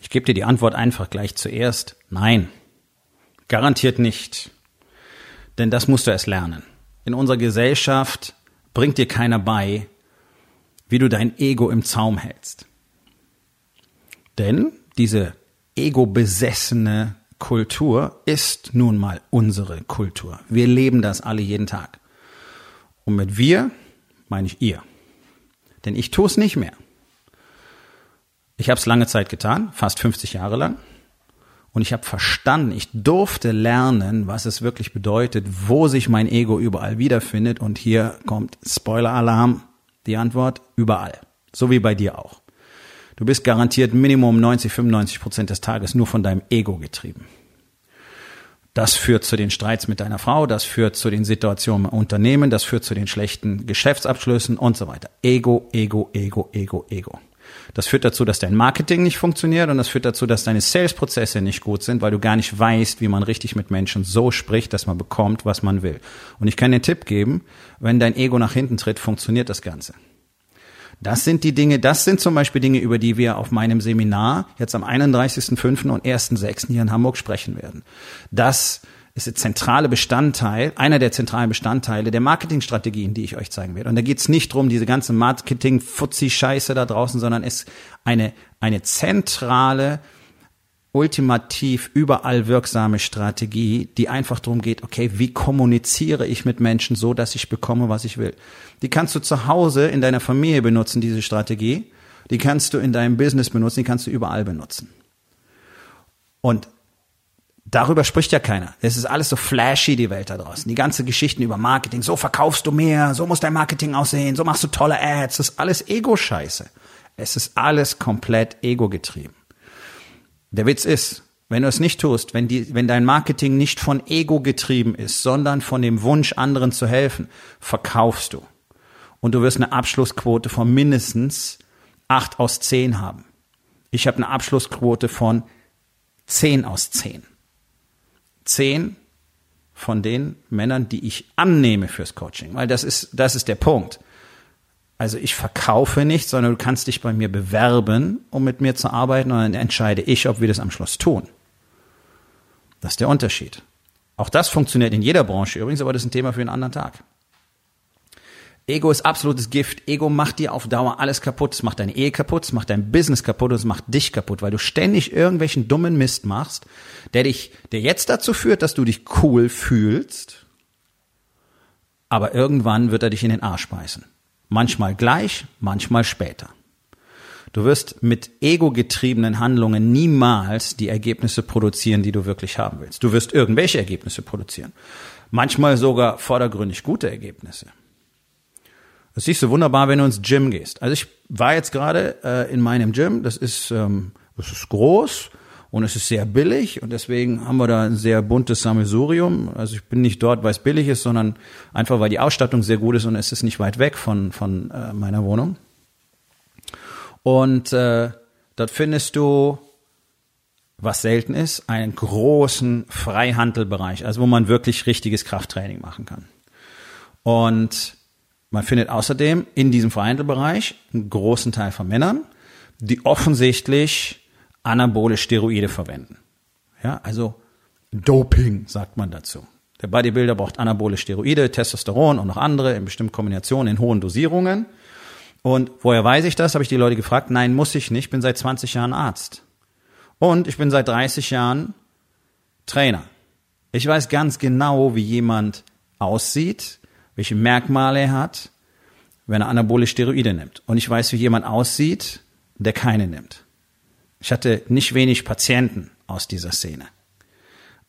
Ich gebe dir die Antwort einfach gleich zuerst. Nein, garantiert nicht. Denn das musst du erst lernen. In unserer Gesellschaft bringt dir keiner bei, wie du dein Ego im Zaum hältst. Denn diese ego-besessene Kultur ist nun mal unsere Kultur. Wir leben das alle jeden Tag. Und mit wir meine ich ihr. Denn ich tue es nicht mehr. Ich habe es lange Zeit getan, fast 50 Jahre lang. Und ich habe verstanden, ich durfte lernen, was es wirklich bedeutet, wo sich mein Ego überall wiederfindet. Und hier kommt Spoiler-Alarm, die Antwort, überall. So wie bei dir auch. Du bist garantiert Minimum 90, 95 Prozent des Tages nur von deinem Ego getrieben. Das führt zu den Streits mit deiner Frau, das führt zu den Situationen im Unternehmen, das führt zu den schlechten Geschäftsabschlüssen und so weiter. Ego, Ego, Ego, Ego, Ego. Das führt dazu, dass dein Marketing nicht funktioniert und das führt dazu, dass deine Sales-Prozesse nicht gut sind, weil du gar nicht weißt, wie man richtig mit Menschen so spricht, dass man bekommt, was man will. Und ich kann dir einen Tipp geben, wenn dein Ego nach hinten tritt, funktioniert das Ganze. Das sind die Dinge, das sind zum Beispiel Dinge, über die wir auf meinem Seminar jetzt am 31.05. und 1.06. hier in Hamburg sprechen werden. Das ist der zentrale Bestandteil, einer der zentralen Bestandteile der Marketingstrategien, die ich euch zeigen werde. Und da geht es nicht drum, diese ganze Marketing-Fuzzi-Scheiße da draußen, sondern es ist eine, eine zentrale, ultimativ überall wirksame Strategie, die einfach darum geht, okay, wie kommuniziere ich mit Menschen so, dass ich bekomme, was ich will. Die kannst du zu Hause in deiner Familie benutzen, diese Strategie. Die kannst du in deinem Business benutzen, die kannst du überall benutzen. Und Darüber spricht ja keiner. Es ist alles so flashy, die Welt da draußen. Die ganze Geschichten über Marketing. So verkaufst du mehr, so muss dein Marketing aussehen, so machst du tolle Ads. Das ist alles Ego-Scheiße. Es ist alles komplett ego-getrieben. Der Witz ist, wenn du es nicht tust, wenn, die, wenn dein Marketing nicht von Ego getrieben ist, sondern von dem Wunsch, anderen zu helfen, verkaufst du. Und du wirst eine Abschlussquote von mindestens acht aus zehn haben. Ich habe eine Abschlussquote von zehn aus zehn zehn von den Männern, die ich annehme fürs Coaching, weil das ist, das ist der Punkt. Also ich verkaufe nicht, sondern du kannst dich bei mir bewerben, um mit mir zu arbeiten und dann entscheide ich, ob wir das am Schluss tun. Das ist der Unterschied. Auch das funktioniert in jeder Branche übrigens, aber das ist ein Thema für einen anderen Tag. Ego ist absolutes Gift. Ego macht dir auf Dauer alles kaputt. Es macht deine Ehe kaputt, es macht dein Business kaputt und es macht dich kaputt, weil du ständig irgendwelchen dummen Mist machst, der dich, der jetzt dazu führt, dass du dich cool fühlst, aber irgendwann wird er dich in den Arsch beißen. Manchmal gleich, manchmal später. Du wirst mit ego-getriebenen Handlungen niemals die Ergebnisse produzieren, die du wirklich haben willst. Du wirst irgendwelche Ergebnisse produzieren. Manchmal sogar vordergründig gute Ergebnisse. Das siehst du wunderbar, wenn du ins Gym gehst. Also ich war jetzt gerade äh, in meinem Gym. Das ist, ähm, das ist groß und es ist sehr billig und deswegen haben wir da ein sehr buntes Sammelsurium. Also ich bin nicht dort, weil es billig ist, sondern einfach, weil die Ausstattung sehr gut ist und es ist nicht weit weg von, von äh, meiner Wohnung. Und äh, dort findest du, was selten ist, einen großen Freihandelbereich, also wo man wirklich richtiges Krafttraining machen kann. Und man findet außerdem in diesem Vereinzelbereich einen großen Teil von Männern, die offensichtlich anabole Steroide verwenden. Ja, also Doping sagt man dazu. Der Bodybuilder braucht anabole Steroide, Testosteron und noch andere in bestimmten Kombinationen in hohen Dosierungen. Und woher weiß ich das? Habe ich die Leute gefragt. Nein, muss ich nicht. Ich bin seit 20 Jahren Arzt. Und ich bin seit 30 Jahren Trainer. Ich weiß ganz genau, wie jemand aussieht, welche Merkmale er hat, wenn er anabole Steroide nimmt. Und ich weiß, wie jemand aussieht, der keine nimmt. Ich hatte nicht wenig Patienten aus dieser Szene.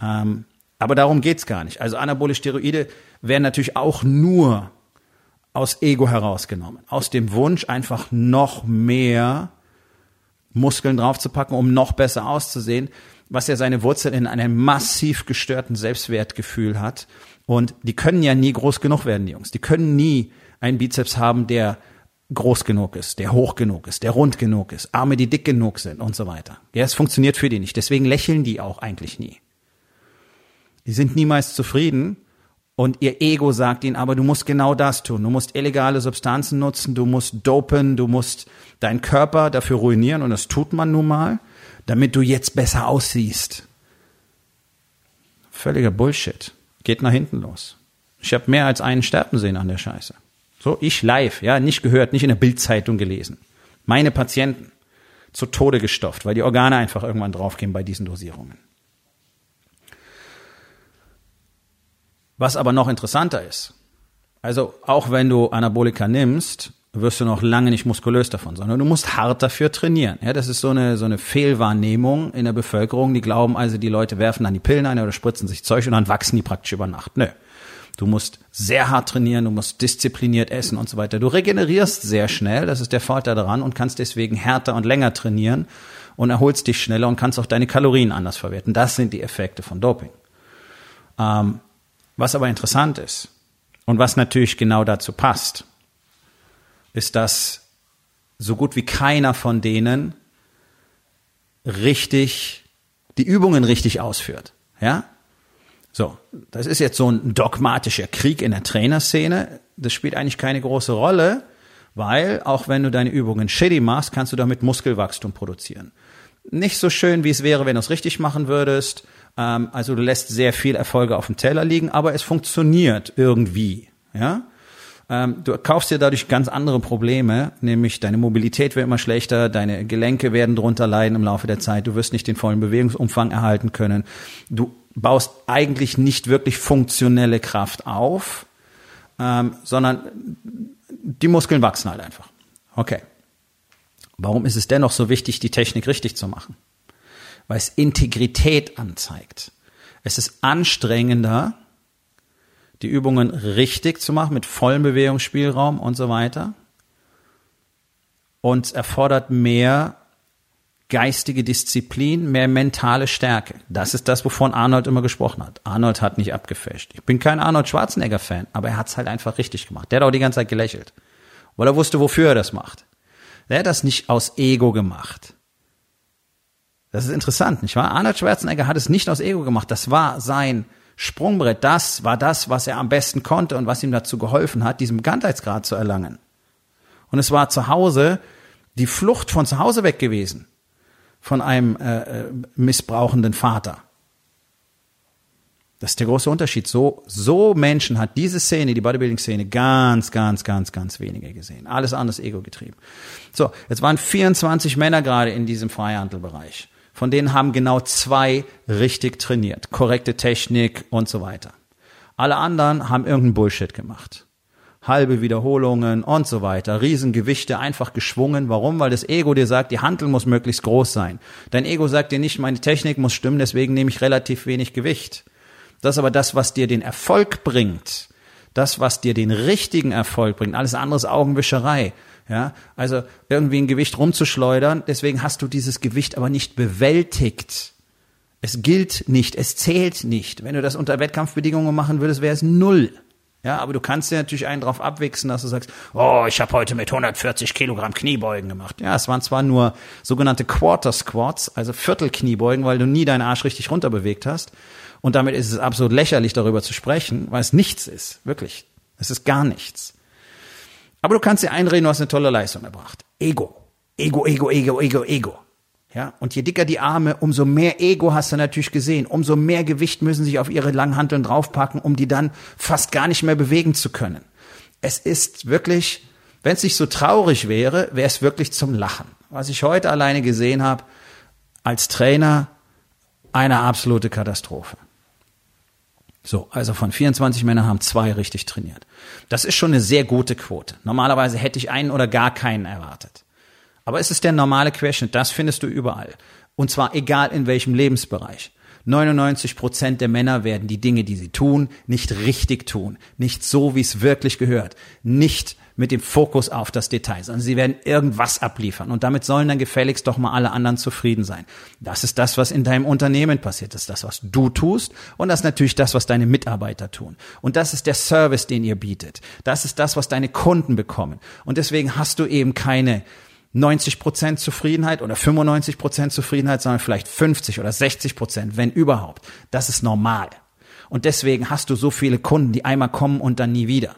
Ähm, aber darum geht's gar nicht. Also anabole Steroide werden natürlich auch nur aus Ego herausgenommen. Aus dem Wunsch, einfach noch mehr Muskeln draufzupacken, um noch besser auszusehen, was ja seine Wurzeln in einem massiv gestörten Selbstwertgefühl hat. Und die können ja nie groß genug werden, die Jungs. Die können nie einen Bizeps haben, der groß genug ist, der hoch genug ist, der rund genug ist, Arme, die dick genug sind und so weiter. Ja, es funktioniert für die nicht. Deswegen lächeln die auch eigentlich nie. Die sind niemals zufrieden und ihr Ego sagt ihnen, aber du musst genau das tun. Du musst illegale Substanzen nutzen, du musst dopen, du musst deinen Körper dafür ruinieren und das tut man nun mal, damit du jetzt besser aussiehst. Völliger Bullshit. Geht nach hinten los. Ich habe mehr als einen sterben sehen an der Scheiße. So, ich live, ja, nicht gehört, nicht in der Bildzeitung gelesen. Meine Patienten zu Tode gestofft, weil die Organe einfach irgendwann draufgehen bei diesen Dosierungen. Was aber noch interessanter ist, also auch wenn du Anabolika nimmst, wirst du noch lange nicht muskulös davon, sondern du musst hart dafür trainieren. Ja, das ist so eine, so eine Fehlwahrnehmung in der Bevölkerung. Die glauben also, die Leute werfen dann die Pillen ein oder spritzen sich Zeug und dann wachsen die praktisch über Nacht. Nö. Du musst sehr hart trainieren, du musst diszipliniert essen und so weiter. Du regenerierst sehr schnell, das ist der Vorteil daran und kannst deswegen härter und länger trainieren und erholst dich schneller und kannst auch deine Kalorien anders verwerten. Das sind die Effekte von Doping. Ähm, was aber interessant ist und was natürlich genau dazu passt, ist, dass so gut wie keiner von denen richtig die Übungen richtig ausführt. Ja? So, das ist jetzt so ein dogmatischer Krieg in der Trainerszene. Das spielt eigentlich keine große Rolle, weil auch wenn du deine Übungen shitty machst, kannst du damit Muskelwachstum produzieren. Nicht so schön, wie es wäre, wenn du es richtig machen würdest. Ähm, also du lässt sehr viel Erfolge auf dem Teller liegen, aber es funktioniert irgendwie. Ja? Ähm, du kaufst dir dadurch ganz andere Probleme, nämlich deine Mobilität wird immer schlechter, deine Gelenke werden drunter leiden im Laufe der Zeit, du wirst nicht den vollen Bewegungsumfang erhalten können, du baust eigentlich nicht wirklich funktionelle Kraft auf, ähm, sondern die Muskeln wachsen halt einfach. Okay. Warum ist es dennoch so wichtig, die Technik richtig zu machen? Weil es Integrität anzeigt. Es ist anstrengender, die Übungen richtig zu machen, mit vollem Bewegungsspielraum und so weiter. Und es erfordert mehr geistige Disziplin, mehr mentale Stärke. Das ist das, wovon Arnold immer gesprochen hat. Arnold hat nicht abgefälscht. Ich bin kein Arnold Schwarzenegger-Fan, aber er hat es halt einfach richtig gemacht. Der hat auch die ganze Zeit gelächelt, weil er wusste, wofür er das macht. Er hat das nicht aus Ego gemacht. Das ist interessant, nicht wahr? Arnold Schwarzenegger hat es nicht aus Ego gemacht. Das war sein Sprungbrett, das war das, was er am besten konnte und was ihm dazu geholfen hat, diesen Bekanntheitsgrad zu erlangen. Und es war zu Hause die Flucht von zu Hause weg gewesen, von einem äh, äh, missbrauchenden Vater. Das ist der große Unterschied. So, so Menschen hat diese Szene, die Bodybuilding-Szene, ganz, ganz, ganz, ganz wenige gesehen. Alles anders ego getrieben. So, jetzt waren 24 Männer gerade in diesem Freihandelbereich. Von denen haben genau zwei richtig trainiert. Korrekte Technik und so weiter. Alle anderen haben irgendeinen Bullshit gemacht. Halbe Wiederholungen und so weiter. Riesengewichte einfach geschwungen. Warum? Weil das Ego dir sagt, die Handel muss möglichst groß sein. Dein Ego sagt dir nicht, meine Technik muss stimmen, deswegen nehme ich relativ wenig Gewicht. Das ist aber das, was dir den Erfolg bringt. Das, was dir den richtigen Erfolg bringt. Alles andere ist Augenwischerei. Ja, also irgendwie ein Gewicht rumzuschleudern, deswegen hast du dieses Gewicht aber nicht bewältigt. Es gilt nicht, es zählt nicht. Wenn du das unter Wettkampfbedingungen machen würdest, wäre es null. Ja, aber du kannst dir natürlich einen drauf abwichsen, dass du sagst, oh, ich habe heute mit 140 Kilogramm Kniebeugen gemacht. Ja, es waren zwar nur sogenannte Quarter Squats, also Viertelkniebeugen, weil du nie deinen Arsch richtig runterbewegt hast. Und damit ist es absolut lächerlich, darüber zu sprechen, weil es nichts ist. Wirklich. Es ist gar nichts. Aber du kannst dir einreden, du hast eine tolle Leistung erbracht. Ego. Ego, Ego, Ego, Ego, Ego. Ja, und je dicker die Arme, umso mehr Ego hast du natürlich gesehen, umso mehr Gewicht müssen sich auf ihre Langhanteln draufpacken, um die dann fast gar nicht mehr bewegen zu können. Es ist wirklich, wenn es nicht so traurig wäre, wäre es wirklich zum Lachen. Was ich heute alleine gesehen habe, als Trainer, eine absolute Katastrophe. So, also von 24 Männern haben zwei richtig trainiert. Das ist schon eine sehr gute Quote. Normalerweise hätte ich einen oder gar keinen erwartet. Aber es ist der normale Querschnitt, das findest du überall. Und zwar egal in welchem Lebensbereich. 99 Prozent der Männer werden die Dinge, die sie tun, nicht richtig tun. Nicht so, wie es wirklich gehört. Nicht mit dem Fokus auf das Detail, sondern sie werden irgendwas abliefern und damit sollen dann gefälligst doch mal alle anderen zufrieden sein. Das ist das, was in deinem Unternehmen passiert. Das ist das, was du tust und das ist natürlich das, was deine Mitarbeiter tun. Und das ist der Service, den ihr bietet. Das ist das, was deine Kunden bekommen. Und deswegen hast du eben keine 90 Prozent Zufriedenheit oder 95 Prozent Zufriedenheit, sondern vielleicht 50 oder 60 Prozent, wenn überhaupt. Das ist normal. Und deswegen hast du so viele Kunden, die einmal kommen und dann nie wieder.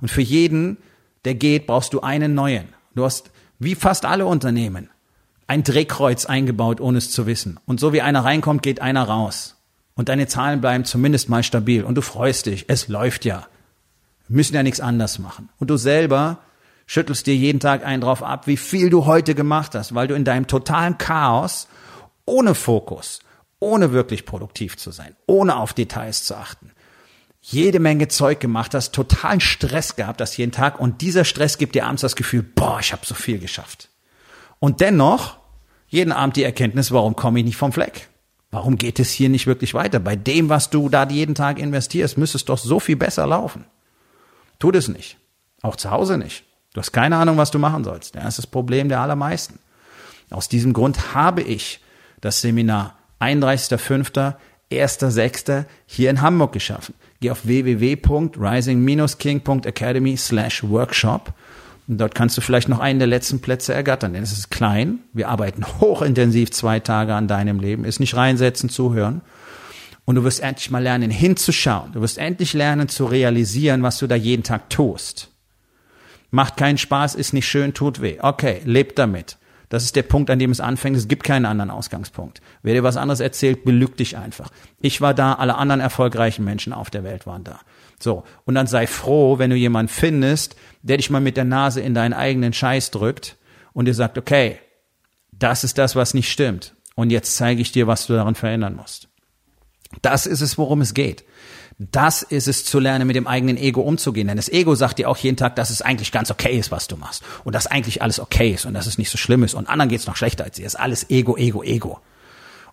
Und für jeden, der geht, brauchst du einen neuen. Du hast, wie fast alle Unternehmen, ein Drehkreuz eingebaut, ohne es zu wissen. Und so wie einer reinkommt, geht einer raus. Und deine Zahlen bleiben zumindest mal stabil. Und du freust dich. Es läuft ja. Wir müssen ja nichts anders machen. Und du selber schüttelst dir jeden Tag einen drauf ab, wie viel du heute gemacht hast, weil du in deinem totalen Chaos, ohne Fokus, ohne wirklich produktiv zu sein, ohne auf Details zu achten, jede Menge Zeug gemacht hast, totalen Stress gehabt hast jeden Tag und dieser Stress gibt dir abends das Gefühl, boah, ich habe so viel geschafft. Und dennoch jeden Abend die Erkenntnis, warum komme ich nicht vom Fleck? Warum geht es hier nicht wirklich weiter? Bei dem, was du da jeden Tag investierst, müsste es doch so viel besser laufen. Tut es nicht. Auch zu Hause nicht. Du hast keine Ahnung, was du machen sollst. Das ist das Problem der allermeisten. Aus diesem Grund habe ich das Seminar 31.05., 1.06. hier in Hamburg geschaffen. Geh auf www.rising-king.academy slash workshop und dort kannst du vielleicht noch einen der letzten Plätze ergattern, denn es ist klein. Wir arbeiten hochintensiv zwei Tage an deinem Leben. Ist nicht reinsetzen, zuhören. Und du wirst endlich mal lernen, hinzuschauen. Du wirst endlich lernen zu realisieren, was du da jeden Tag tust. Macht keinen Spaß, ist nicht schön, tut weh. Okay, lebt damit. Das ist der Punkt, an dem es anfängt. Es gibt keinen anderen Ausgangspunkt. Wer dir was anderes erzählt, belügt dich einfach. Ich war da, alle anderen erfolgreichen Menschen auf der Welt waren da. So. Und dann sei froh, wenn du jemanden findest, der dich mal mit der Nase in deinen eigenen Scheiß drückt und dir sagt, okay, das ist das, was nicht stimmt. Und jetzt zeige ich dir, was du daran verändern musst. Das ist es, worum es geht. Das ist es zu lernen, mit dem eigenen Ego umzugehen. Denn das Ego sagt dir auch jeden Tag, dass es eigentlich ganz okay ist, was du machst. Und dass eigentlich alles okay ist und dass es nicht so schlimm ist. Und anderen geht's noch schlechter als dir. Es ist alles Ego, Ego, Ego.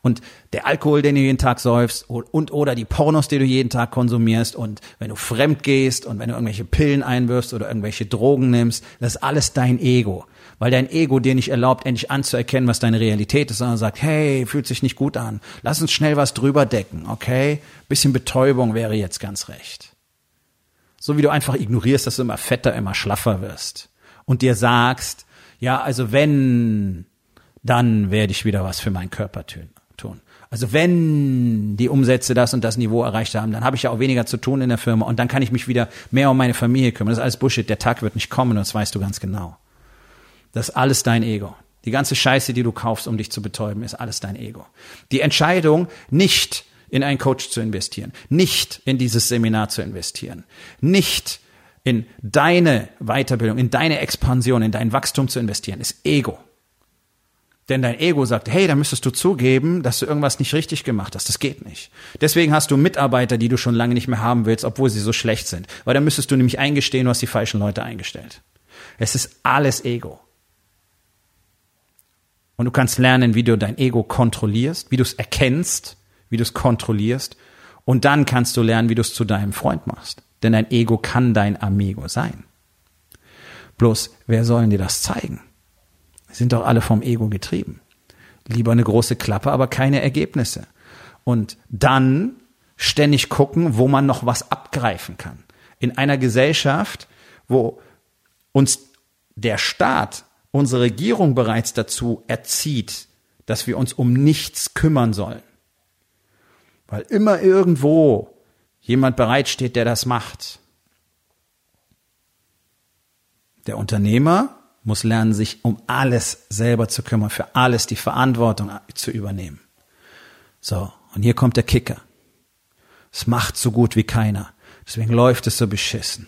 Und der Alkohol, den du jeden Tag säufst und oder die Pornos, die du jeden Tag konsumierst und wenn du fremd gehst und wenn du irgendwelche Pillen einwirfst oder irgendwelche Drogen nimmst, das ist alles dein Ego weil dein Ego dir nicht erlaubt, endlich anzuerkennen, was deine Realität ist, sondern sagt, hey, fühlt sich nicht gut an, lass uns schnell was drüber decken, okay? Bisschen Betäubung wäre jetzt ganz recht. So wie du einfach ignorierst, dass du immer fetter, immer schlaffer wirst und dir sagst, ja, also wenn, dann werde ich wieder was für meinen Körper tun. Also wenn die Umsätze das und das Niveau erreicht haben, dann habe ich ja auch weniger zu tun in der Firma und dann kann ich mich wieder mehr um meine Familie kümmern. Das ist alles Bullshit. Der Tag wird nicht kommen das weißt du ganz genau. Das ist alles dein Ego. Die ganze Scheiße, die du kaufst, um dich zu betäuben, ist alles dein Ego. Die Entscheidung, nicht in einen Coach zu investieren, nicht in dieses Seminar zu investieren, nicht in deine Weiterbildung, in deine Expansion, in dein Wachstum zu investieren, ist Ego. Denn dein Ego sagt, hey, da müsstest du zugeben, dass du irgendwas nicht richtig gemacht hast. Das geht nicht. Deswegen hast du Mitarbeiter, die du schon lange nicht mehr haben willst, obwohl sie so schlecht sind. Weil dann müsstest du nämlich eingestehen, du hast die falschen Leute eingestellt. Es ist alles Ego. Und du kannst lernen, wie du dein Ego kontrollierst, wie du es erkennst, wie du es kontrollierst. Und dann kannst du lernen, wie du es zu deinem Freund machst. Denn dein Ego kann dein Amigo sein. Bloß, wer soll dir das zeigen? Sind doch alle vom Ego getrieben. Lieber eine große Klappe, aber keine Ergebnisse. Und dann ständig gucken, wo man noch was abgreifen kann. In einer Gesellschaft, wo uns der Staat unsere Regierung bereits dazu erzieht, dass wir uns um nichts kümmern sollen. Weil immer irgendwo jemand bereitsteht, der das macht. Der Unternehmer muss lernen, sich um alles selber zu kümmern, für alles die Verantwortung zu übernehmen. So, und hier kommt der Kicker. Es macht so gut wie keiner. Deswegen läuft es so beschissen.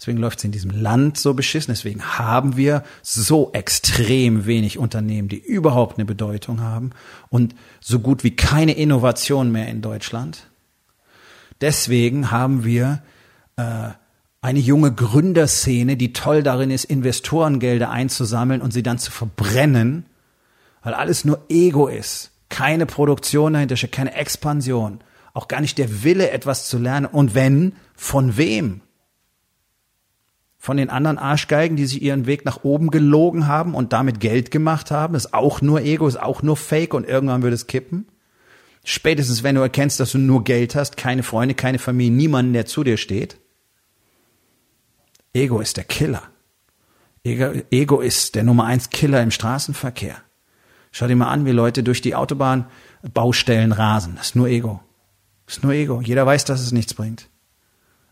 Deswegen läuft es in diesem Land so beschissen. Deswegen haben wir so extrem wenig Unternehmen, die überhaupt eine Bedeutung haben und so gut wie keine Innovation mehr in Deutschland. Deswegen haben wir äh, eine junge Gründerszene, die toll darin ist, Investorengelder einzusammeln und sie dann zu verbrennen, weil alles nur Ego ist. Keine Produktion dahinter keine Expansion, auch gar nicht der Wille, etwas zu lernen. Und wenn, von wem? Von den anderen Arschgeigen, die sich ihren Weg nach oben gelogen haben und damit Geld gemacht haben. Das ist auch nur Ego, ist auch nur Fake und irgendwann wird es kippen. Spätestens, wenn du erkennst, dass du nur Geld hast, keine Freunde, keine Familie, niemanden, der zu dir steht. Ego ist der Killer. Ego, Ego ist der Nummer eins Killer im Straßenverkehr. Schau dir mal an, wie Leute durch die Autobahnbaustellen rasen. Das ist nur Ego. Das ist nur Ego. Jeder weiß, dass es nichts bringt.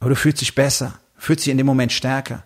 Aber du fühlst dich besser, fühlst dich in dem Moment stärker.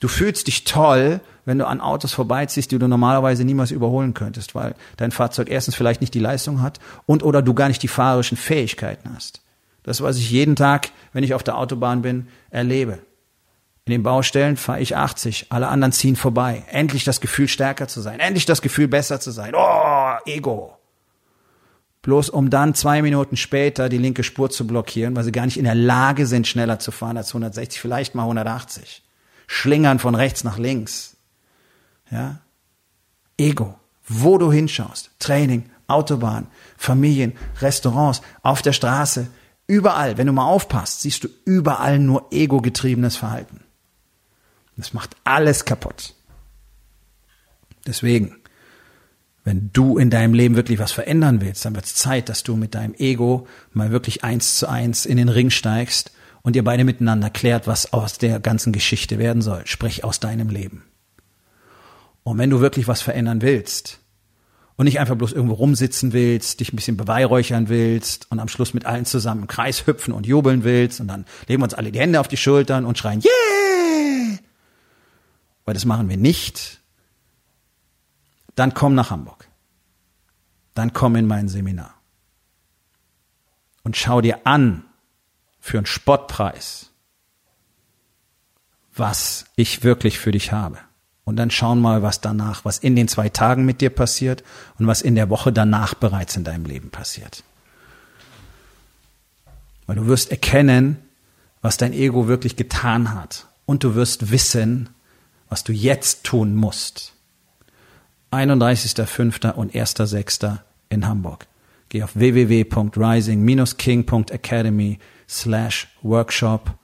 Du fühlst dich toll, wenn du an Autos vorbeiziehst, die du normalerweise niemals überholen könntest, weil dein Fahrzeug erstens vielleicht nicht die Leistung hat und oder du gar nicht die fahrerischen Fähigkeiten hast. Das, was ich jeden Tag, wenn ich auf der Autobahn bin, erlebe. In den Baustellen fahre ich 80, alle anderen ziehen vorbei. Endlich das Gefühl, stärker zu sein. Endlich das Gefühl, besser zu sein. Oh, Ego. Bloß um dann zwei Minuten später die linke Spur zu blockieren, weil sie gar nicht in der Lage sind, schneller zu fahren als 160, vielleicht mal 180. Schlingern von rechts nach links. Ja? Ego. Wo du hinschaust. Training, Autobahn, Familien, Restaurants, auf der Straße. Überall, wenn du mal aufpasst, siehst du überall nur ego-getriebenes Verhalten. Das macht alles kaputt. Deswegen, wenn du in deinem Leben wirklich was verändern willst, dann wird es Zeit, dass du mit deinem Ego mal wirklich eins zu eins in den Ring steigst und ihr beide miteinander klärt, was aus der ganzen Geschichte werden soll, sprich aus deinem Leben. Und wenn du wirklich was verändern willst und nicht einfach bloß irgendwo rumsitzen willst, dich ein bisschen beweihräuchern willst und am Schluss mit allen zusammen im Kreis hüpfen und jubeln willst und dann legen wir uns alle die Hände auf die Schultern und schreien, yeah! weil das machen wir nicht, dann komm nach Hamburg. Dann komm in mein Seminar. Und schau dir an für einen Spottpreis, was ich wirklich für dich habe. Und dann schauen mal, was danach, was in den zwei Tagen mit dir passiert und was in der Woche danach bereits in deinem Leben passiert. Weil du wirst erkennen, was dein Ego wirklich getan hat. Und du wirst wissen, was du jetzt tun musst. 31.05. und 1.06. in Hamburg. Geh auf www.rising-king.academy slash workshop,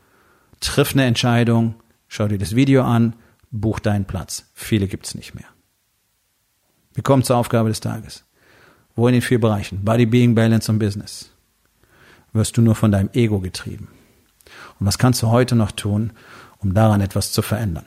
triff eine Entscheidung, schau dir das Video an, buch deinen Platz. Viele gibt's nicht mehr. Wir kommen zur Aufgabe des Tages. Wo in den vier Bereichen, Body, Being, Balance und Business, wirst du nur von deinem Ego getrieben? Und was kannst du heute noch tun, um daran etwas zu verändern?